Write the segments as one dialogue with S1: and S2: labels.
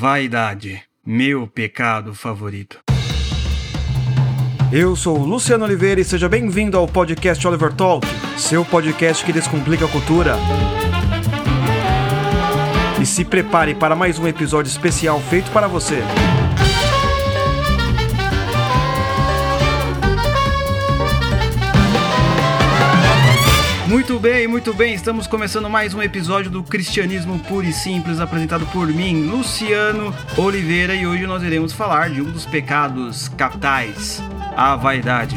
S1: Vaidade, meu pecado favorito.
S2: Eu sou Luciano Oliveira e seja bem-vindo ao podcast Oliver Talk, seu podcast que descomplica a cultura. E se prepare para mais um episódio especial feito para você.
S1: Muito bem, muito bem, estamos começando mais um episódio do Cristianismo Puro e Simples, apresentado por mim, Luciano Oliveira, e hoje nós iremos falar de um dos pecados capitais, a vaidade.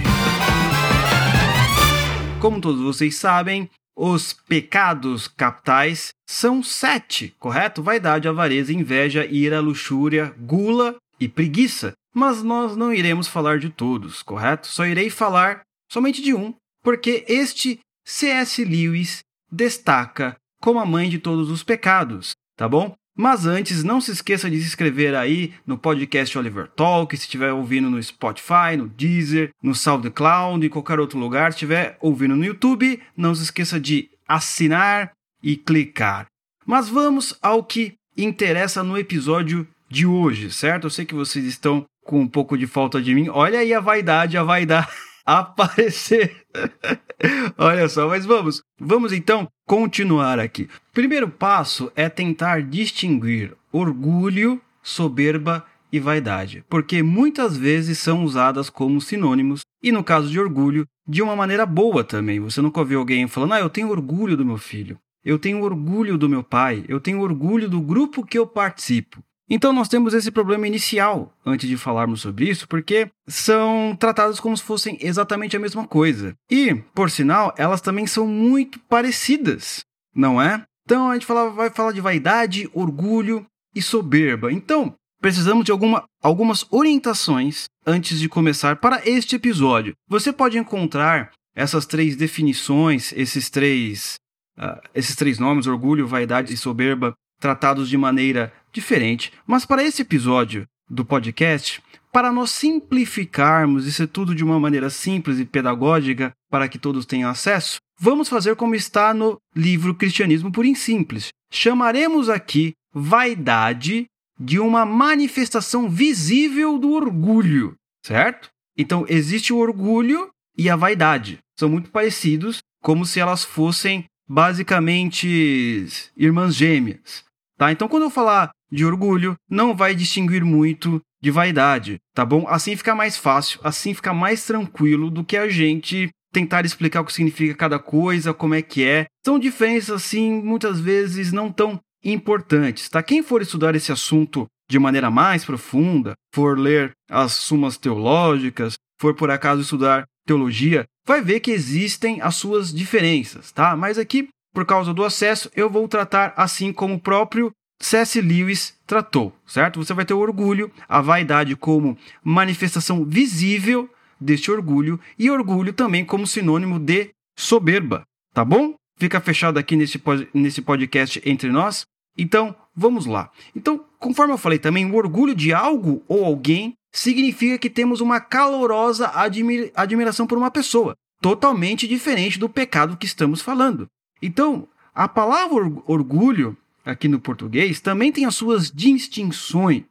S1: Como todos vocês sabem, os pecados capitais são sete, correto? Vaidade, avareza, inveja, ira, luxúria, gula e preguiça. Mas nós não iremos falar de todos, correto? Só irei falar somente de um, porque este C.S. Lewis destaca como a mãe de todos os pecados, tá bom? Mas antes, não se esqueça de se inscrever aí no podcast Oliver Talk, se estiver ouvindo no Spotify, no Deezer, no SoundCloud, em qualquer outro lugar, se estiver ouvindo no YouTube, não se esqueça de assinar e clicar. Mas vamos ao que interessa no episódio de hoje, certo? Eu sei que vocês estão com um pouco de falta de mim. Olha aí a vaidade, a vaidade aparecer. Olha só, mas vamos, vamos então continuar aqui. Primeiro passo é tentar distinguir orgulho, soberba e vaidade, porque muitas vezes são usadas como sinônimos e no caso de orgulho, de uma maneira boa também. Você nunca ouviu alguém falando: "Ah, eu tenho orgulho do meu filho. Eu tenho orgulho do meu pai, eu tenho orgulho do grupo que eu participo. Então nós temos esse problema inicial antes de falarmos sobre isso, porque são tratadas como se fossem exatamente a mesma coisa. E, por sinal, elas também são muito parecidas, não é? Então a gente fala, vai falar de vaidade, orgulho e soberba. Então, precisamos de alguma, algumas orientações antes de começar para este episódio. Você pode encontrar essas três definições, esses três, uh, esses três nomes, orgulho, vaidade e soberba, tratados de maneira diferente. Mas para esse episódio do podcast, para nós simplificarmos isso tudo de uma maneira simples e pedagógica para que todos tenham acesso, vamos fazer como está no livro Cristianismo por Simples. Chamaremos aqui vaidade de uma manifestação visível do orgulho, certo? Então existe o orgulho e a vaidade. São muito parecidos, como se elas fossem basicamente irmãs gêmeas. Tá? Então, quando eu falar de orgulho, não vai distinguir muito de vaidade, tá bom? Assim fica mais fácil, assim fica mais tranquilo do que a gente tentar explicar o que significa cada coisa, como é que é. São diferenças, assim, muitas vezes não tão importantes, tá? Quem for estudar esse assunto de maneira mais profunda, for ler as sumas teológicas, for por acaso estudar teologia, vai ver que existem as suas diferenças, tá? Mas aqui por causa do acesso, eu vou tratar assim como o próprio C.S. Lewis tratou, certo? Você vai ter o orgulho, a vaidade como manifestação visível deste orgulho e orgulho também como sinônimo de soberba, tá bom? Fica fechado aqui nesse, nesse podcast entre nós. Então, vamos lá. Então, conforme eu falei também, o orgulho de algo ou alguém significa que temos uma calorosa admira admiração por uma pessoa, totalmente diferente do pecado que estamos falando. Então, a palavra orgulho, aqui no português, também tem as suas distinções,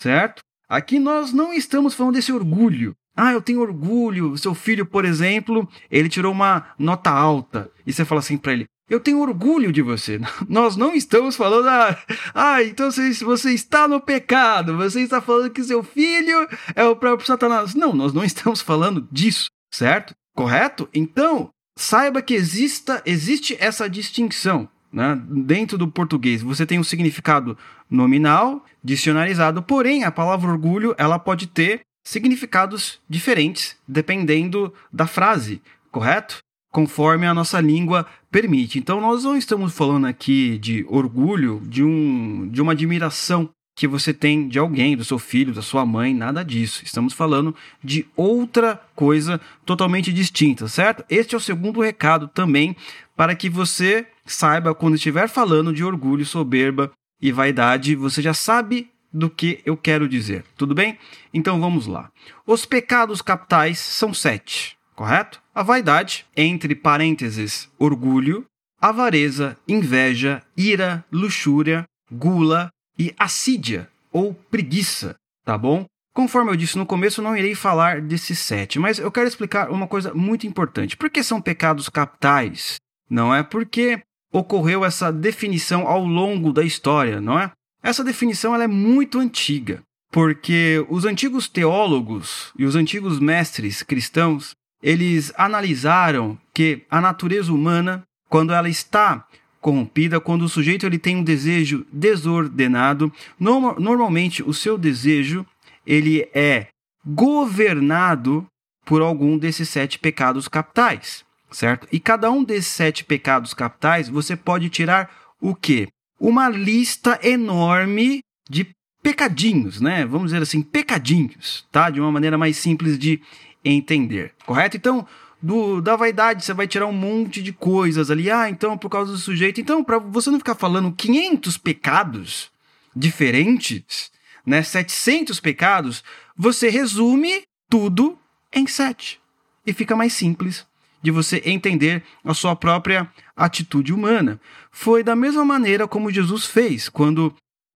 S1: certo? Aqui nós não estamos falando desse orgulho. Ah, eu tenho orgulho. Seu filho, por exemplo, ele tirou uma nota alta. E você fala assim para ele: Eu tenho orgulho de você. Nós não estamos falando, ah, ah então você, você está no pecado. Você está falando que seu filho é o próprio Satanás. Não, nós não estamos falando disso, certo? Correto? Então, saiba que exista, existe essa distinção. Né? Dentro do português, você tem um significado nominal, dicionarizado, porém a palavra orgulho ela pode ter significados diferentes dependendo da frase, correto? Conforme a nossa língua permite. Então nós não estamos falando aqui de orgulho, de, um, de uma admiração que você tem de alguém, do seu filho, da sua mãe, nada disso. Estamos falando de outra coisa totalmente distinta, certo? Este é o segundo recado também para que você saiba quando estiver falando de orgulho, soberba e vaidade, você já sabe do que eu quero dizer. Tudo bem? Então vamos lá. Os pecados capitais são sete, correto? A vaidade, entre parênteses, orgulho, avareza, inveja, ira, luxúria, gula, e assídia ou preguiça, tá bom? Conforme eu disse no começo, não irei falar desses sete, mas eu quero explicar uma coisa muito importante. Por que são pecados capitais? Não é porque ocorreu essa definição ao longo da história, não é? Essa definição ela é muito antiga, porque os antigos teólogos e os antigos mestres cristãos, eles analisaram que a natureza humana, quando ela está corrompida, quando o sujeito ele tem um desejo desordenado, no, normalmente o seu desejo ele é governado por algum desses sete pecados capitais, certo? E cada um desses sete pecados capitais você pode tirar o quê? Uma lista enorme de pecadinhos, né? Vamos dizer assim, pecadinhos, tá? De uma maneira mais simples de entender, correto? Então, do, da vaidade, você vai tirar um monte de coisas ali. Ah, então por causa do sujeito. Então, para você não ficar falando 500 pecados diferentes, né, 700 pecados, você resume tudo em sete. E fica mais simples de você entender a sua própria atitude humana. Foi da mesma maneira como Jesus fez quando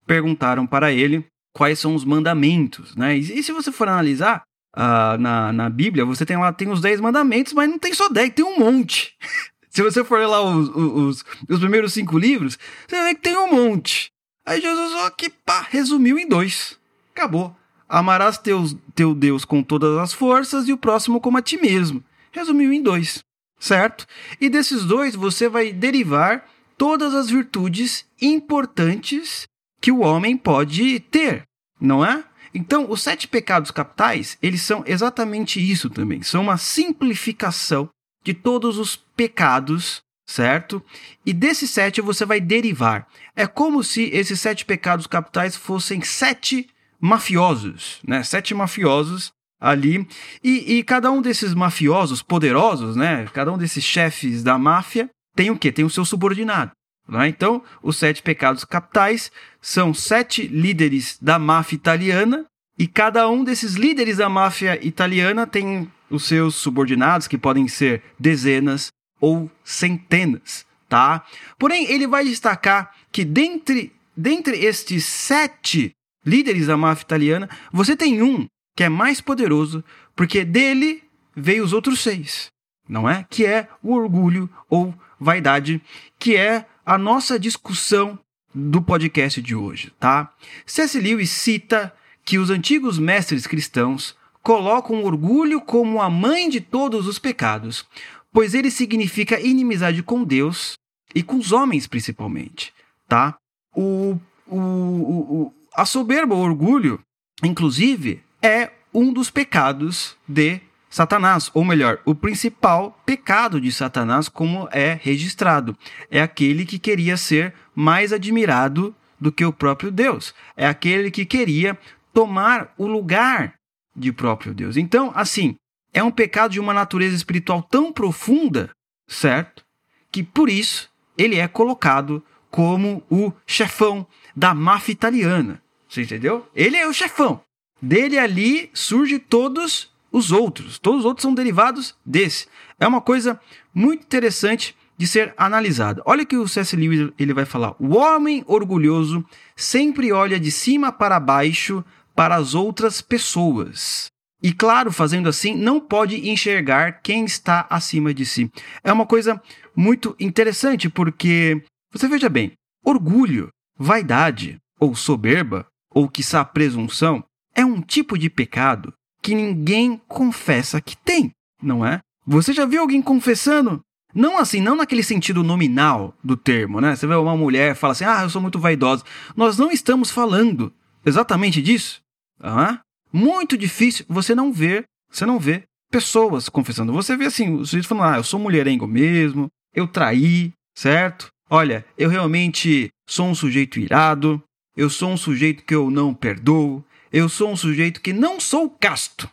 S1: perguntaram para ele quais são os mandamentos, né? E se você for analisar, na, na Bíblia, você tem lá tem os 10 mandamentos, mas não tem só 10, tem um monte. Se você for lá os, os, os primeiros cinco livros, você ver que tem um monte. Aí Jesus, ó, que pá, resumiu em dois. Acabou. Amarás teus, teu Deus com todas as forças e o próximo como a ti mesmo. Resumiu em dois, certo? E desses dois você vai derivar todas as virtudes importantes que o homem pode ter, não é? Então, os sete pecados capitais, eles são exatamente isso também. São uma simplificação de todos os pecados, certo? E desses sete você vai derivar. É como se esses sete pecados capitais fossem sete mafiosos, né? Sete mafiosos ali. E, e cada um desses mafiosos poderosos, né? Cada um desses chefes da máfia tem o quê? Tem o seu subordinado. Né? Então, os sete pecados capitais são sete líderes da máfia italiana, e cada um desses líderes da máfia italiana tem os seus subordinados, que podem ser dezenas ou centenas, tá? Porém, ele vai destacar que dentre, dentre estes sete líderes da máfia italiana, você tem um que é mais poderoso, porque dele veio os outros seis, não é? Que é o orgulho ou vaidade, que é a nossa discussão do podcast de hoje, tá? C.S. Lewis cita que os antigos mestres cristãos colocam orgulho como a mãe de todos os pecados, pois ele significa inimizade com Deus e com os homens principalmente, tá? O, o, o, a soberba, o orgulho, inclusive, é um dos pecados de Satanás, ou melhor, o principal pecado de Satanás, como é registrado, é aquele que queria ser mais admirado do que o próprio Deus, é aquele que queria tomar o lugar de próprio Deus. Então, assim, é um pecado de uma natureza espiritual tão profunda, certo? Que por isso ele é colocado como o chefão da máfia italiana. Você entendeu? Ele é o chefão. Dele ali surge todos os outros. Todos os outros são derivados desse. É uma coisa muito interessante de ser analisada. Olha que o C.S. Lewis ele vai falar: o homem orgulhoso sempre olha de cima para baixo para as outras pessoas. E claro, fazendo assim, não pode enxergar quem está acima de si. É uma coisa muito interessante porque você veja bem, orgulho, vaidade ou soberba ou quiçá presunção é um tipo de pecado que ninguém confessa que tem, não é? Você já viu alguém confessando? Não assim, não naquele sentido nominal do termo, né? Você vê uma mulher fala assim: "Ah, eu sou muito vaidosa". Nós não estamos falando exatamente disso. Ah, muito difícil você não ver, você não vê pessoas confessando. Você vê assim, o sujeito falando: "Ah, eu sou mulherengo mesmo, eu traí", certo? Olha, eu realmente sou um sujeito irado, eu sou um sujeito que eu não perdoo, eu sou um sujeito que não sou casto,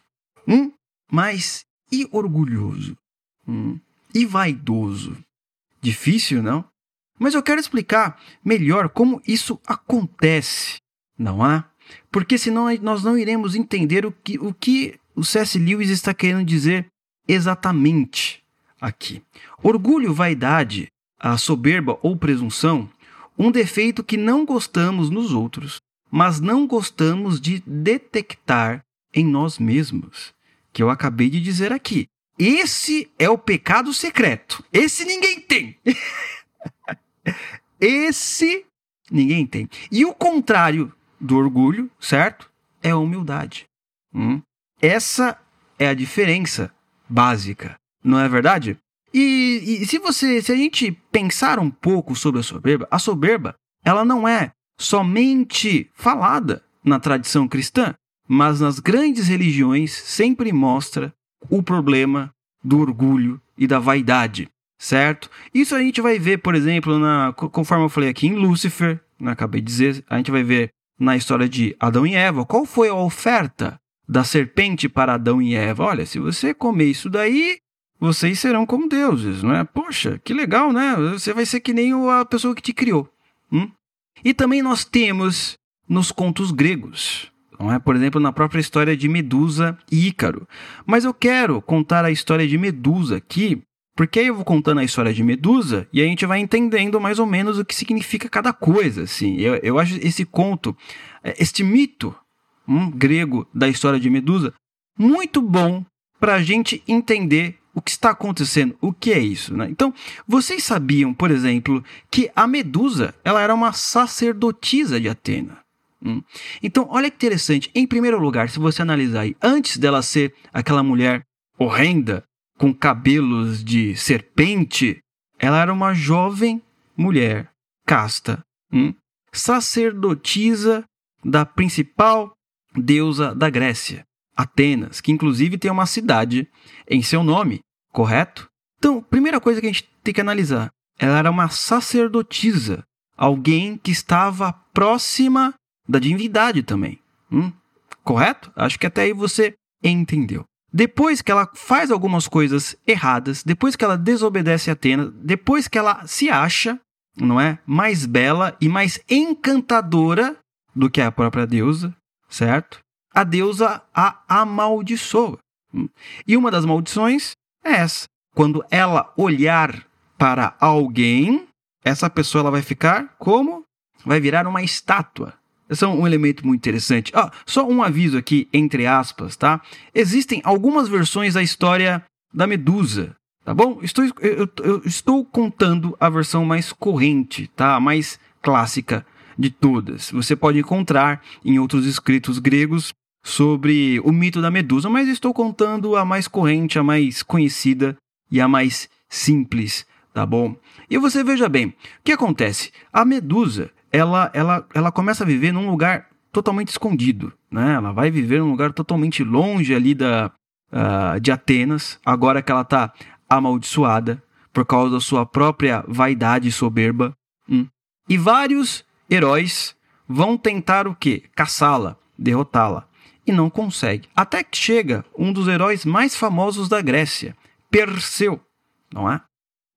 S1: hum? mas e orgulhoso? Hum? E vaidoso? Difícil, não? Mas eu quero explicar melhor como isso acontece, não há? Porque senão nós não iremos entender o que o, que o C.S. Lewis está querendo dizer exatamente aqui. Orgulho, vaidade, a soberba ou presunção, um defeito que não gostamos nos outros, mas não gostamos de detectar em nós mesmos, que eu acabei de dizer aqui. Esse é o pecado secreto. Esse ninguém tem. Esse ninguém tem. E o contrário do orgulho, certo? É a humildade. Hum? Essa é a diferença básica, não é verdade? E, e, se você, se a gente pensar um pouco sobre a soberba, a soberba, ela não é somente falada na tradição cristã, mas nas grandes religiões sempre mostra o problema do orgulho e da vaidade, certo? Isso a gente vai ver, por exemplo, na, conforme eu falei aqui em Lúcifer, né, acabei de dizer, a gente vai ver na história de Adão e Eva, qual foi a oferta da serpente para Adão e Eva? Olha, se você comer isso daí, vocês serão como deuses, não é? Poxa, que legal, né? Você vai ser que nem a pessoa que te criou. Hum? E também nós temos nos contos gregos, é? Por exemplo, na própria história de Medusa e Ícaro. Mas eu quero contar a história de Medusa aqui, porque aí eu vou contando a história de Medusa e a gente vai entendendo mais ou menos o que significa cada coisa. Assim. Eu, eu acho esse conto, é, este mito um, grego da história de Medusa, muito bom para a gente entender o que está acontecendo, o que é isso, né? Então, vocês sabiam, por exemplo, que a Medusa ela era uma sacerdotisa de Atena. Hum? Então, olha que interessante. Em primeiro lugar, se você analisar aí, antes dela ser aquela mulher horrenda, com cabelos de serpente, ela era uma jovem mulher casta, hum? sacerdotisa da principal deusa da Grécia, Atenas, que inclusive tem uma cidade em seu nome, correto? Então, primeira coisa que a gente tem que analisar, ela era uma sacerdotisa, alguém que estava próxima da divindade também. Hum? Correto? Acho que até aí você entendeu. Depois que ela faz algumas coisas erradas, depois que ela desobedece a Atena, depois que ela se acha, não é, mais bela e mais encantadora do que a própria deusa, certo? A deusa a amaldiçoa. Hum? E uma das maldições essa. Quando ela olhar para alguém, essa pessoa ela vai ficar como? Vai virar uma estátua. Esse é um elemento muito interessante. Ah, só um aviso aqui, entre aspas, tá? Existem algumas versões da história da Medusa, tá bom? Estou, eu, eu estou contando a versão mais corrente, tá? A mais clássica de todas. Você pode encontrar em outros escritos gregos sobre o mito da Medusa, mas estou contando a mais corrente, a mais conhecida e a mais simples, tá bom? E você veja bem, o que acontece? A Medusa, ela, ela, ela começa a viver num lugar totalmente escondido, né? Ela vai viver num lugar totalmente longe ali da, uh, de Atenas, agora que ela está amaldiçoada por causa da sua própria vaidade soberba. Hum. E vários heróis vão tentar o quê? Caçá-la, derrotá-la. E não consegue. Até que chega um dos heróis mais famosos da Grécia, Perseu, não é?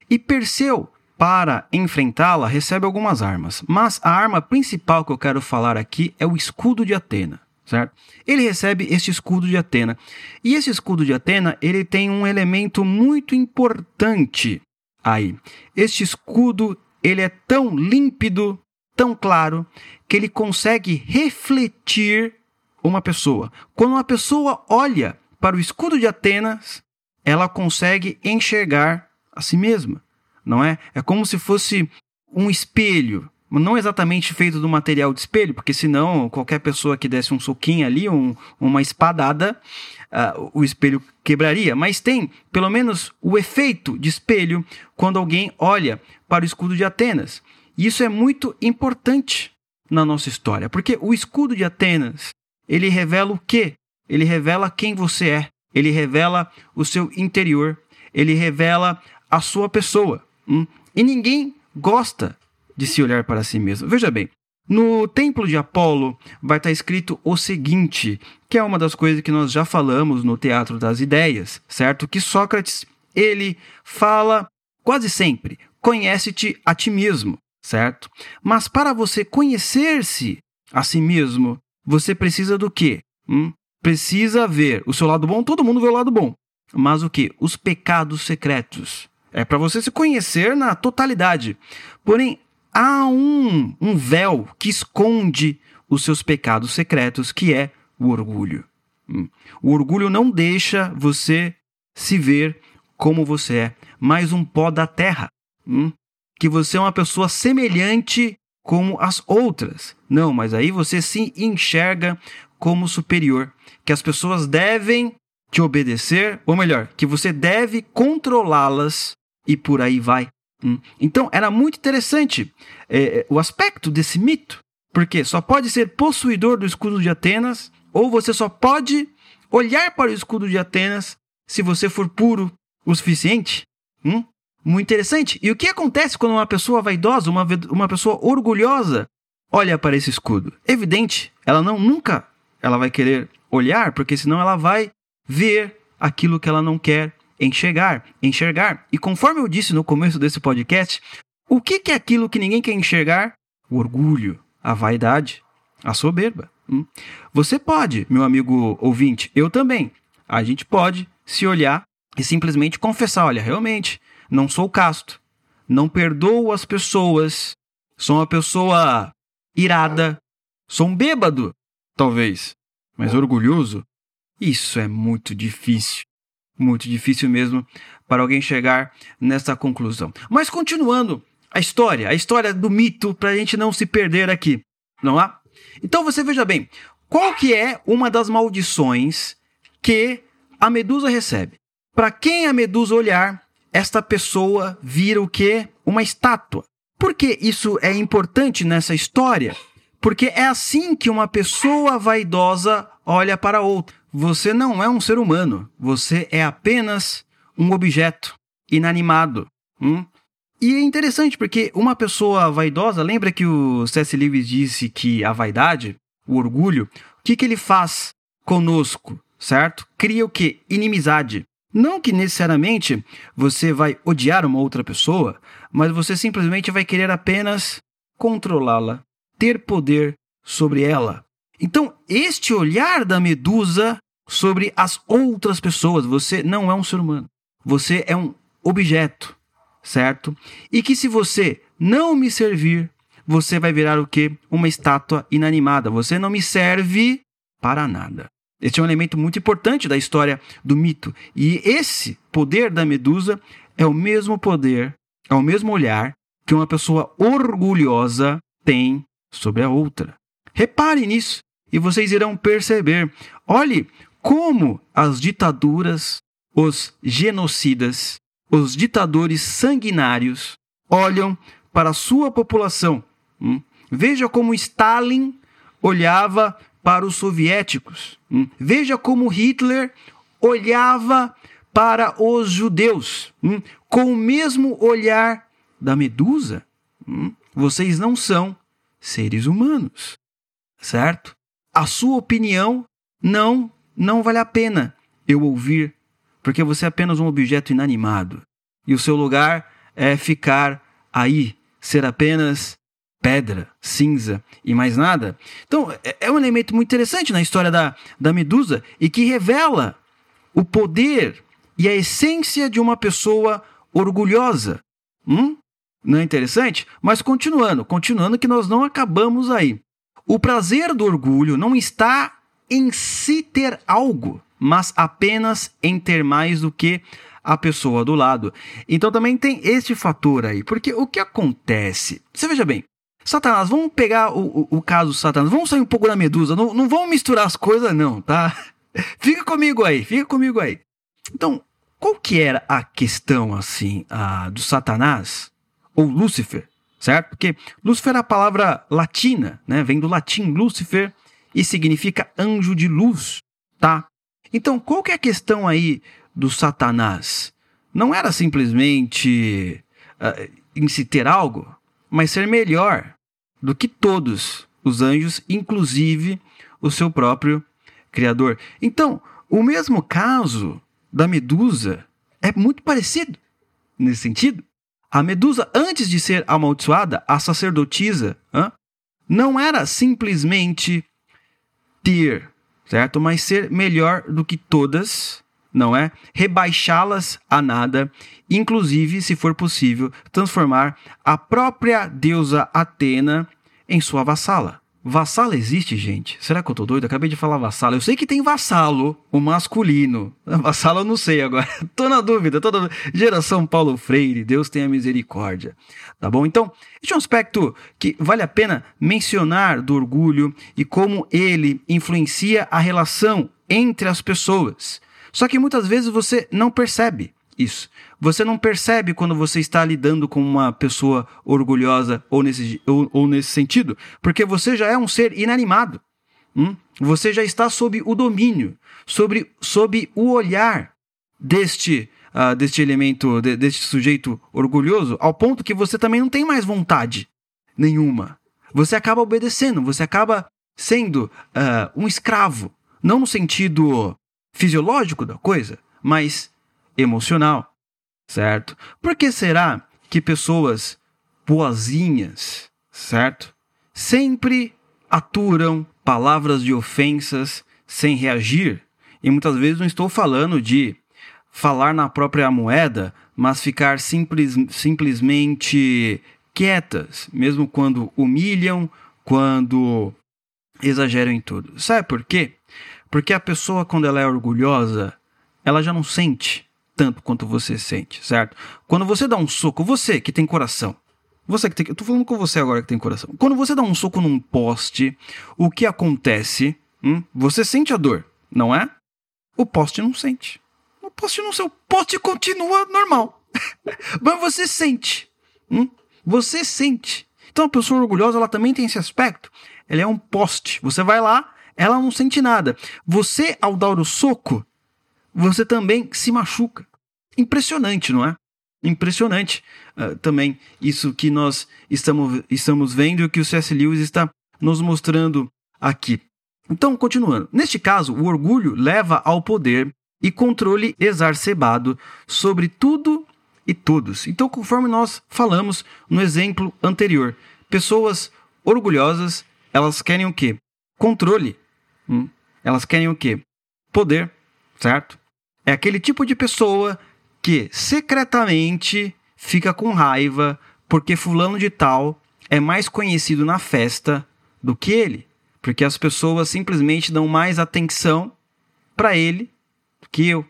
S1: E Perseu para enfrentá-la, recebe algumas armas. Mas a arma principal que eu quero falar aqui é o escudo de Atena. Certo? Ele recebe este escudo de Atena. E esse escudo de Atena, ele tem um elemento muito importante aí. Este escudo, ele é tão límpido, tão claro, que ele consegue refletir uma pessoa. Quando uma pessoa olha para o escudo de Atenas, ela consegue enxergar a si mesma não é? É como se fosse um espelho, não exatamente feito do material de espelho, porque senão qualquer pessoa que desse um soquinho ali, um, uma espadada, uh, o espelho quebraria. Mas tem, pelo menos, o efeito de espelho quando alguém olha para o escudo de Atenas. E isso é muito importante na nossa história, porque o escudo de Atenas, ele revela o quê? Ele revela quem você é, ele revela o seu interior, ele revela a sua pessoa. Hum? E ninguém gosta de se olhar para si mesmo. Veja bem, no templo de Apolo vai estar escrito o seguinte, que é uma das coisas que nós já falamos no Teatro das Ideias, certo? Que Sócrates, ele fala quase sempre: conhece-te a ti mesmo, certo? Mas para você conhecer-se a si mesmo, você precisa do quê? Hum? Precisa ver o seu lado bom, todo mundo vê o lado bom. Mas o que? Os pecados secretos. É para você se conhecer na totalidade. Porém, há um, um véu que esconde os seus pecados secretos, que é o orgulho. Hum. O orgulho não deixa você se ver como você é, mais um pó da terra. Hum? Que você é uma pessoa semelhante como as outras. Não, mas aí você se enxerga como superior, que as pessoas devem te obedecer, ou melhor, que você deve controlá-las e por aí vai. Hum. Então era muito interessante é, o aspecto desse mito, porque só pode ser possuidor do escudo de Atenas, ou você só pode olhar para o escudo de Atenas se você for puro o suficiente. Hum? Muito interessante. E o que acontece quando uma pessoa vaidosa, uma, uma pessoa orgulhosa, olha para esse escudo? Evidente, ela não nunca ela vai querer olhar, porque senão ela vai ver aquilo que ela não quer enxergar, enxergar. E conforme eu disse no começo desse podcast, o que, que é aquilo que ninguém quer enxergar? O orgulho, a vaidade, a soberba. Hum? Você pode, meu amigo ouvinte, eu também. A gente pode se olhar e simplesmente confessar: olha, realmente, não sou casto, não perdoo as pessoas, sou uma pessoa irada, sou um bêbado, talvez, mas orgulhoso. Isso é muito difícil muito difícil mesmo para alguém chegar nessa conclusão. Mas continuando a história, a história do mito, para a gente não se perder aqui, não há? Então você veja bem, qual que é uma das maldições que a Medusa recebe? Para quem a Medusa olhar, esta pessoa vira o que? Uma estátua. Por que isso é importante nessa história? Porque é assim que uma pessoa vaidosa olha para outra. Você não é um ser humano, você é apenas um objeto inanimado. Hum? E é interessante porque uma pessoa vaidosa, lembra que o C.S. Lewis disse que a vaidade, o orgulho, o que, que ele faz conosco, certo? Cria o que? Inimizade. Não que necessariamente você vai odiar uma outra pessoa, mas você simplesmente vai querer apenas controlá-la, ter poder sobre ela. Então, este olhar da medusa sobre as outras pessoas, você não é um ser humano. Você é um objeto, certo? E que se você não me servir, você vai virar o quê? Uma estátua inanimada. Você não me serve para nada. Este é um elemento muito importante da história do mito. E esse poder da medusa é o mesmo poder, é o mesmo olhar que uma pessoa orgulhosa tem sobre a outra. Repare nisso e vocês irão perceber. Olhe como as ditaduras, os genocidas, os ditadores sanguinários olham para a sua população. Hum? Veja como Stalin olhava para os soviéticos. Hum? Veja como Hitler olhava para os judeus, hum? com o mesmo olhar da medusa. Hum? Vocês não são seres humanos, certo? a sua opinião não não vale a pena eu ouvir, porque você é apenas um objeto inanimado e o seu lugar é ficar aí, ser apenas pedra, cinza e mais nada. Então, é, é um elemento muito interessante na história da, da Medusa e que revela o poder e a essência de uma pessoa orgulhosa. Hum? Não é interessante? Mas continuando, continuando que nós não acabamos aí. O prazer do orgulho não está em se ter algo, mas apenas em ter mais do que a pessoa do lado. Então também tem este fator aí, porque o que acontece? Você veja bem, Satanás, vamos pegar o, o, o caso Satanás, vamos sair um pouco da medusa, não, não vamos misturar as coisas não, tá? Fica comigo aí, fica comigo aí. Então, qual que era a questão assim a, do Satanás ou Lúcifer? certo? Porque Lúcifer é a palavra latina, né? Vem do latim Lúcifer e significa anjo de luz, tá? Então, qual que é a questão aí do Satanás? Não era simplesmente uh, se ter algo, mas ser melhor do que todos os anjos, inclusive o seu próprio Criador. Então, o mesmo caso da Medusa é muito parecido nesse sentido. A Medusa, antes de ser amaldiçoada, a sacerdotisa, não era simplesmente ter, certo? Mas ser melhor do que todas, não é? Rebaixá-las a nada, inclusive, se for possível, transformar a própria deusa Atena em sua vassala. Vassalo existe, gente? Será que eu tô doido? Acabei de falar vassalo. Eu sei que tem vassalo, o masculino. Vassalo eu não sei agora. tô na dúvida. Tô na... Geração Paulo Freire, Deus tenha misericórdia. Tá bom? Então, este é um aspecto que vale a pena mencionar do orgulho e como ele influencia a relação entre as pessoas. Só que muitas vezes você não percebe isso. Você não percebe quando você está lidando com uma pessoa orgulhosa ou nesse, ou, ou nesse sentido, porque você já é um ser inanimado. Hum? Você já está sob o domínio, sobre, sob o olhar deste, uh, deste elemento, de, deste sujeito orgulhoso, ao ponto que você também não tem mais vontade nenhuma. Você acaba obedecendo, você acaba sendo uh, um escravo. Não no sentido fisiológico da coisa, mas emocional certo? Por que será que pessoas boazinhas, certo? Sempre aturam palavras de ofensas sem reagir? E muitas vezes não estou falando de falar na própria moeda, mas ficar simples, simplesmente quietas, mesmo quando humilham, quando exageram em tudo. Sabe por quê? Porque a pessoa, quando ela é orgulhosa, ela já não sente tanto quanto você sente, certo? Quando você dá um soco, você que tem coração, você que tem, eu tô falando com você agora que tem coração. Quando você dá um soco num poste, o que acontece? Hum? Você sente a dor, não é? O poste não sente. O poste não sente. O poste continua normal. Mas você sente. Hum? Você sente. Então a pessoa orgulhosa, ela também tem esse aspecto. Ela é um poste. Você vai lá, ela não sente nada. Você, ao dar o soco, você também se machuca. Impressionante, não é? Impressionante uh, também isso que nós estamos, estamos vendo e que o C.S. Lewis está nos mostrando aqui. Então, continuando. Neste caso, o orgulho leva ao poder e controle exacerbado sobre tudo e todos. Então, conforme nós falamos no exemplo anterior, pessoas orgulhosas, elas querem o quê? Controle. Hum? Elas querem o quê? Poder, certo? É aquele tipo de pessoa que secretamente fica com raiva porque fulano de tal é mais conhecido na festa do que ele, porque as pessoas simplesmente dão mais atenção para ele do que eu,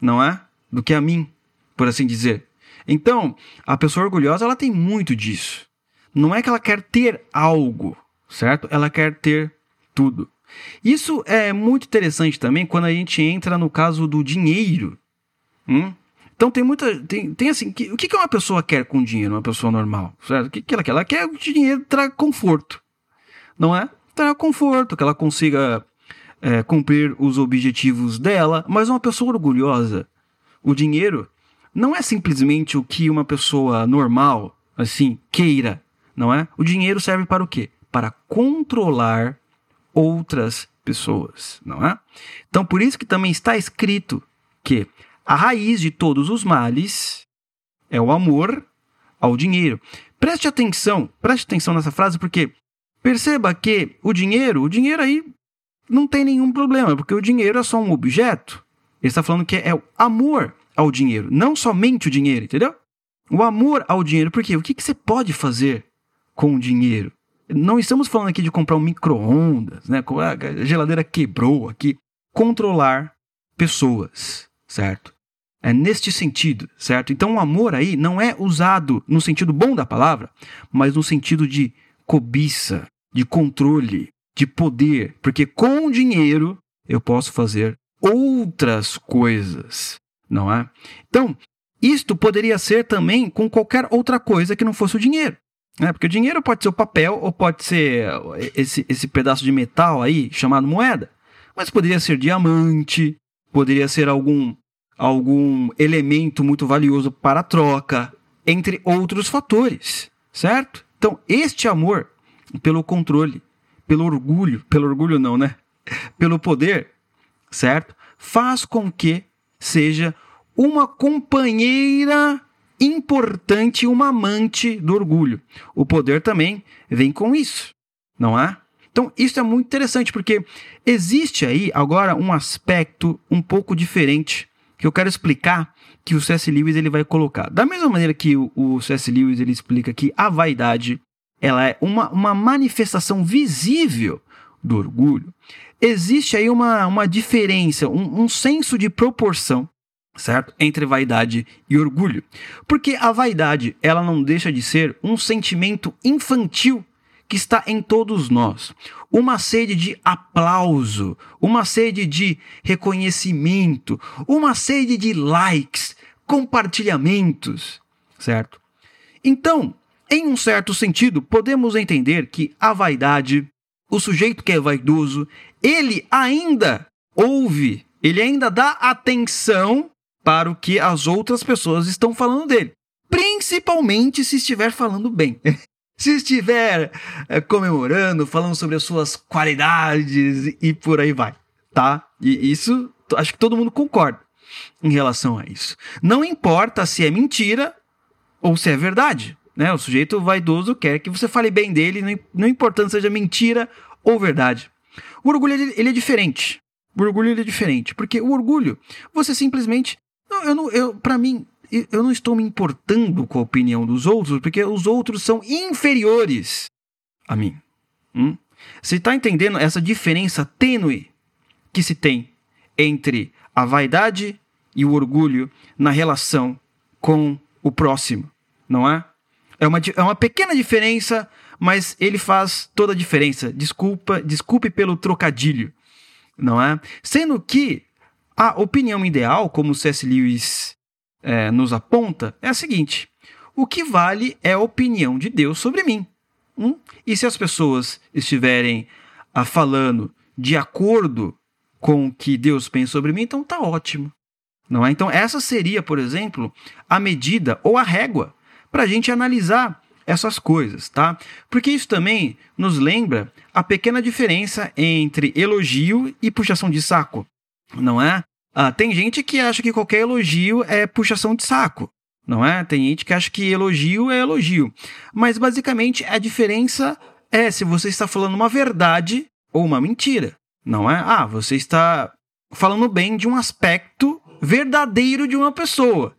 S1: não é? Do que a mim, por assim dizer. Então, a pessoa orgulhosa, ela tem muito disso. Não é que ela quer ter algo, certo? Ela quer ter tudo. Isso é muito interessante também quando a gente entra no caso do dinheiro. Hum? Então tem muita. Tem, tem assim, que, o que, que uma pessoa quer com dinheiro, uma pessoa normal? Certo? O que, que ela quer? Ela quer que o dinheiro traga conforto. Não é? Traga conforto, que ela consiga é, cumprir os objetivos dela. Mas uma pessoa orgulhosa, o dinheiro não é simplesmente o que uma pessoa normal, assim, queira, não é? O dinheiro serve para o quê? Para controlar outras pessoas, não é? Então, por isso que também está escrito que a raiz de todos os males é o amor ao dinheiro. Preste atenção, preste atenção nessa frase, porque perceba que o dinheiro, o dinheiro aí não tem nenhum problema, porque o dinheiro é só um objeto. Ele está falando que é o amor ao dinheiro, não somente o dinheiro, entendeu? O amor ao dinheiro, porque o que, que você pode fazer com o dinheiro? Não estamos falando aqui de comprar um micro-ondas, né? A geladeira quebrou aqui. Controlar pessoas, certo? É neste sentido, certo? Então o amor aí não é usado no sentido bom da palavra, mas no sentido de cobiça, de controle, de poder. Porque com dinheiro eu posso fazer outras coisas, não é? Então, isto poderia ser também com qualquer outra coisa que não fosse o dinheiro. É, porque o dinheiro pode ser o papel ou pode ser esse, esse pedaço de metal aí chamado moeda. Mas poderia ser diamante, poderia ser algum, algum elemento muito valioso para troca, entre outros fatores, certo? Então, este amor pelo controle, pelo orgulho, pelo orgulho não, né? Pelo poder, certo? Faz com que seja uma companheira importante uma amante do orgulho. O poder também vem com isso, não é? Então, isso é muito interessante porque existe aí agora um aspecto um pouco diferente que eu quero explicar que o C.S. Lewis ele vai colocar. Da mesma maneira que o, o C.S. Lewis ele explica que a vaidade ela é uma, uma manifestação visível do orgulho, existe aí uma, uma diferença, um, um senso de proporção certo? Entre vaidade e orgulho. Porque a vaidade, ela não deixa de ser um sentimento infantil que está em todos nós. Uma sede de aplauso, uma sede de reconhecimento, uma sede de likes, compartilhamentos, certo? Então, em um certo sentido, podemos entender que a vaidade, o sujeito que é vaidoso, ele ainda ouve, ele ainda dá atenção para o que as outras pessoas estão falando dele. Principalmente se estiver falando bem. se estiver é, comemorando, falando sobre as suas qualidades e por aí vai, tá? E isso, acho que todo mundo concorda em relação a isso. Não importa se é mentira ou se é verdade, né? O sujeito vaidoso quer que você fale bem dele, não importa se seja mentira ou verdade. O orgulho ele é diferente. O orgulho ele é diferente, porque o orgulho você simplesmente não, eu não, eu, para mim, eu não estou me importando com a opinião dos outros, porque os outros são inferiores a mim. Hum? Você está entendendo essa diferença tênue que se tem entre a vaidade e o orgulho na relação com o próximo, não é? É uma, é uma pequena diferença, mas ele faz toda a diferença. Desculpa, desculpe pelo trocadilho, não é? Sendo que a opinião ideal, como C.S. Lewis é, nos aponta, é a seguinte: o que vale é a opinião de Deus sobre mim. Hum? E se as pessoas estiverem ah, falando de acordo com o que Deus pensa sobre mim, então tá ótimo. Não é? Então, essa seria, por exemplo, a medida ou a régua para a gente analisar essas coisas, tá? Porque isso também nos lembra a pequena diferença entre elogio e puxação de saco não é? Ah, tem gente que acha que qualquer elogio é puxação de saco, não é? Tem gente que acha que elogio é elogio. Mas basicamente a diferença é se você está falando uma verdade ou uma mentira, não é? Ah, você está falando bem de um aspecto verdadeiro de uma pessoa.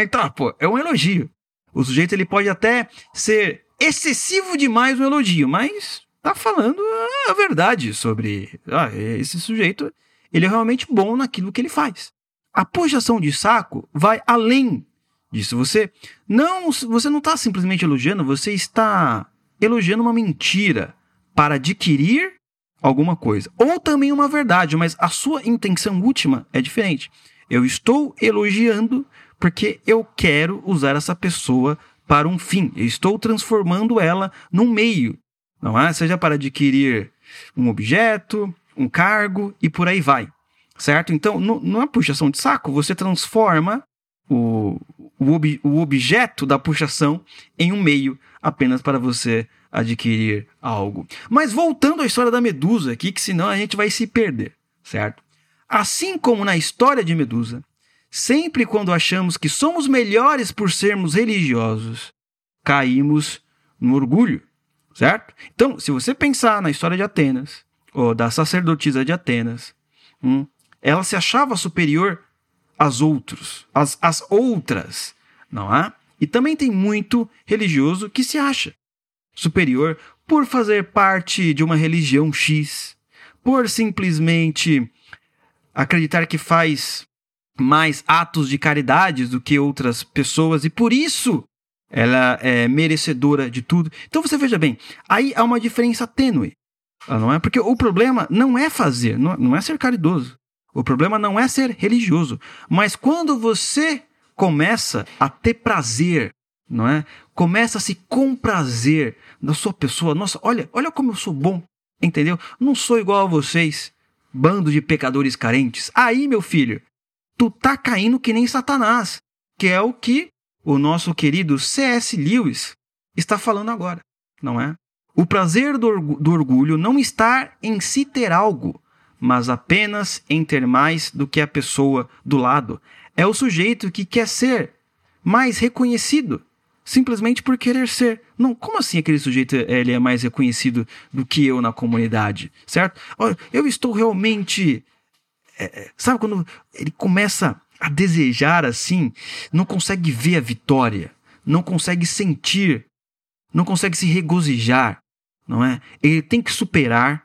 S1: Então, pô, é um elogio. O sujeito ele pode até ser excessivo demais no elogio, mas tá falando a verdade sobre ah, esse sujeito ele é realmente bom naquilo que ele faz. A puxação de saco vai além disso. Você não, você não está simplesmente elogiando, você está elogiando uma mentira para adquirir alguma coisa. Ou também uma verdade, mas a sua intenção última é diferente. Eu estou elogiando porque eu quero usar essa pessoa para um fim. Eu estou transformando ela num meio. Não é? Seja para adquirir um objeto, um cargo e por aí vai. Certo? Então, no, numa puxação de saco, você transforma o, o, ob, o objeto da puxação em um meio apenas para você adquirir algo. Mas voltando à história da Medusa aqui, que senão a gente vai se perder, certo? Assim como na história de Medusa, sempre quando achamos que somos melhores por sermos religiosos, caímos no orgulho, certo? Então, se você pensar na história de Atenas, ou da sacerdotisa de Atenas, hum, ela se achava superior às outros, às, às outras, não é? E também tem muito religioso que se acha superior por fazer parte de uma religião X, por simplesmente acreditar que faz mais atos de caridade do que outras pessoas e por isso ela é merecedora de tudo. Então você veja bem, aí há uma diferença tênue não é? Porque o problema não é fazer, não é ser caridoso. O problema não é ser religioso. Mas quando você começa a ter prazer, não é? Começa a se comprazer da sua pessoa. Nossa, olha, olha como eu sou bom, entendeu? Não sou igual a vocês, bando de pecadores carentes. Aí, meu filho, tu tá caindo que nem Satanás, que é o que o nosso querido C.S. Lewis está falando agora, não é? O prazer do, orgulho não está em se ter algo, mas apenas em ter mais do que a pessoa do lado. É o sujeito que quer ser mais reconhecido, simplesmente por querer ser. Não, como assim aquele sujeito ele é mais reconhecido do que eu na comunidade, certo? Eu estou realmente, é sabe quando ele começa a desejar assim, não consegue ver a vitória, não consegue sentir não consegue se regozijar, não é? Ele tem que superar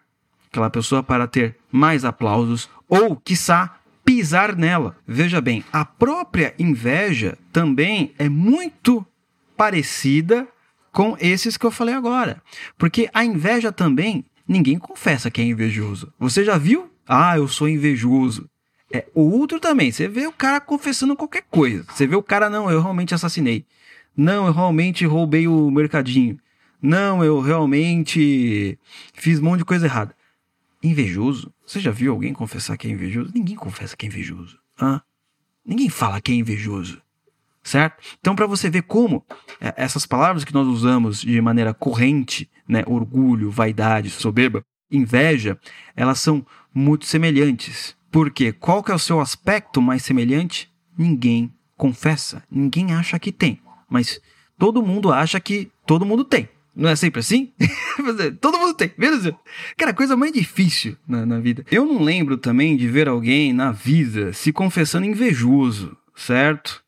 S1: aquela pessoa para ter mais aplausos ou, quiçá, pisar nela. Veja bem, a própria inveja também é muito parecida com esses que eu falei agora. Porque a inveja também, ninguém confessa que é invejoso. Você já viu? Ah, eu sou invejoso. É, o outro também, você vê o cara confessando qualquer coisa. Você vê o cara, não, eu realmente assassinei. Não, eu realmente roubei o mercadinho. Não, eu realmente fiz um monte de coisa errada. Invejoso? Você já viu alguém confessar que é invejoso? Ninguém confessa que é invejoso. Hã? Ninguém fala que é invejoso. Certo? Então, para você ver como é, essas palavras que nós usamos de maneira corrente, né, orgulho, vaidade, soberba, inveja, elas são muito semelhantes. Porque qual que é o seu aspecto mais semelhante? Ninguém confessa, ninguém acha que tem, mas todo mundo acha que todo mundo tem. Não é sempre assim? Todo mundo tem, menos Cara, coisa mais difícil na, na vida. Eu não lembro também de ver alguém na vida se confessando invejoso, certo?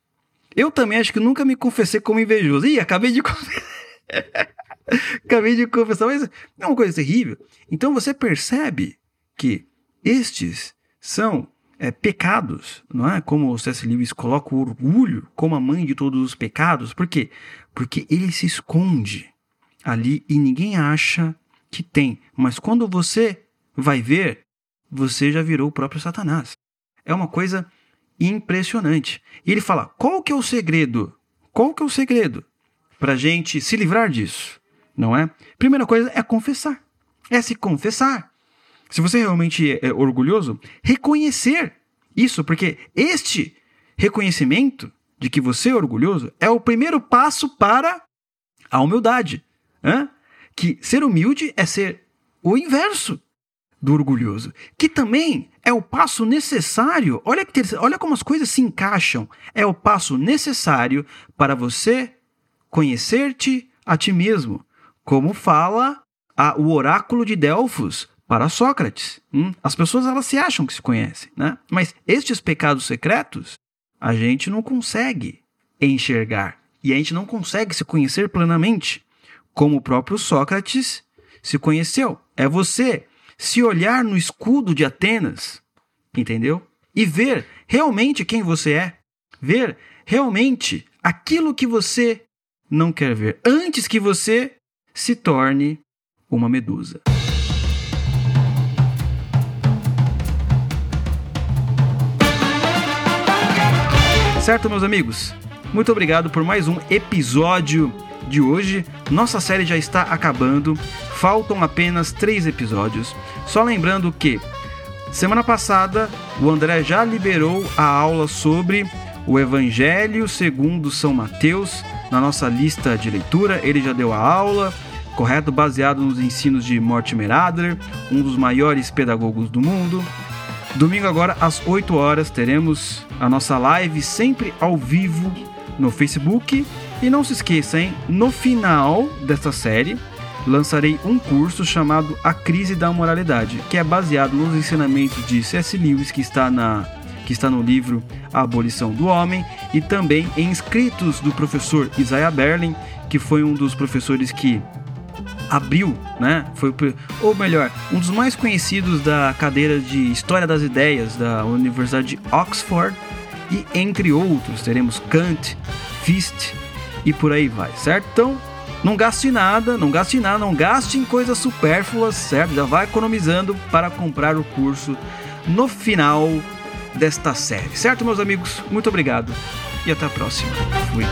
S1: Eu também acho que nunca me confessei como invejoso. Ih, acabei de acabei de confessar, mas é uma coisa terrível. Então você percebe que estes são é, pecados, não é? Como o C.S. Lewis coloca o orgulho como a mãe de todos os pecados. Por quê? Porque ele se esconde ali e ninguém acha que tem. Mas quando você vai ver, você já virou o próprio Satanás. É uma coisa impressionante. E ele fala: qual que é o segredo? Qual que é o segredo para gente se livrar disso? Não é? Primeira coisa é confessar. É se confessar. Se você realmente é orgulhoso, reconhecer isso, porque este reconhecimento de que você é orgulhoso é o primeiro passo para a humildade. Que ser humilde é ser o inverso do orgulhoso, que também é o passo necessário. Olha, que olha como as coisas se encaixam. É o passo necessário para você conhecer-te a ti mesmo, como fala a, o oráculo de Delfos para Sócrates. Hum? As pessoas elas se acham que se conhecem, né? Mas estes pecados secretos a gente não consegue enxergar e a gente não consegue se conhecer plenamente como o próprio Sócrates se conheceu. É você se olhar no escudo de Atenas, entendeu? E ver realmente quem você é. Ver realmente aquilo que você não quer ver antes que você se torne uma medusa. Certo, meus amigos? Muito obrigado por mais um episódio de hoje. Nossa série já está acabando, faltam apenas três episódios. Só lembrando que semana passada o André já liberou a aula sobre o Evangelho segundo São Mateus na nossa lista de leitura. Ele já deu a aula, correto, baseado nos ensinos de Mortimer Adler, um dos maiores pedagogos do mundo. Domingo agora às 8 horas teremos a nossa live sempre ao vivo no Facebook e não se esqueça, hein? No final desta série, lançarei um curso chamado A Crise da Moralidade, que é baseado nos ensinamentos de C.S. Lewis, que está, na, que está no livro A Abolição do Homem, e também em escritos do professor Isaiah Berlin, que foi um dos professores que abriu, né? Foi, ou melhor, um dos mais conhecidos da cadeira de História das Ideias da Universidade de Oxford, e entre outros, teremos Kant, Fichte, e por aí vai, certo? Então, não gaste nada, não gaste nada, não gaste em coisas supérfluas, certo? Já vai economizando para comprar o curso no final desta série, certo, meus amigos? Muito obrigado e até a próxima. Fui.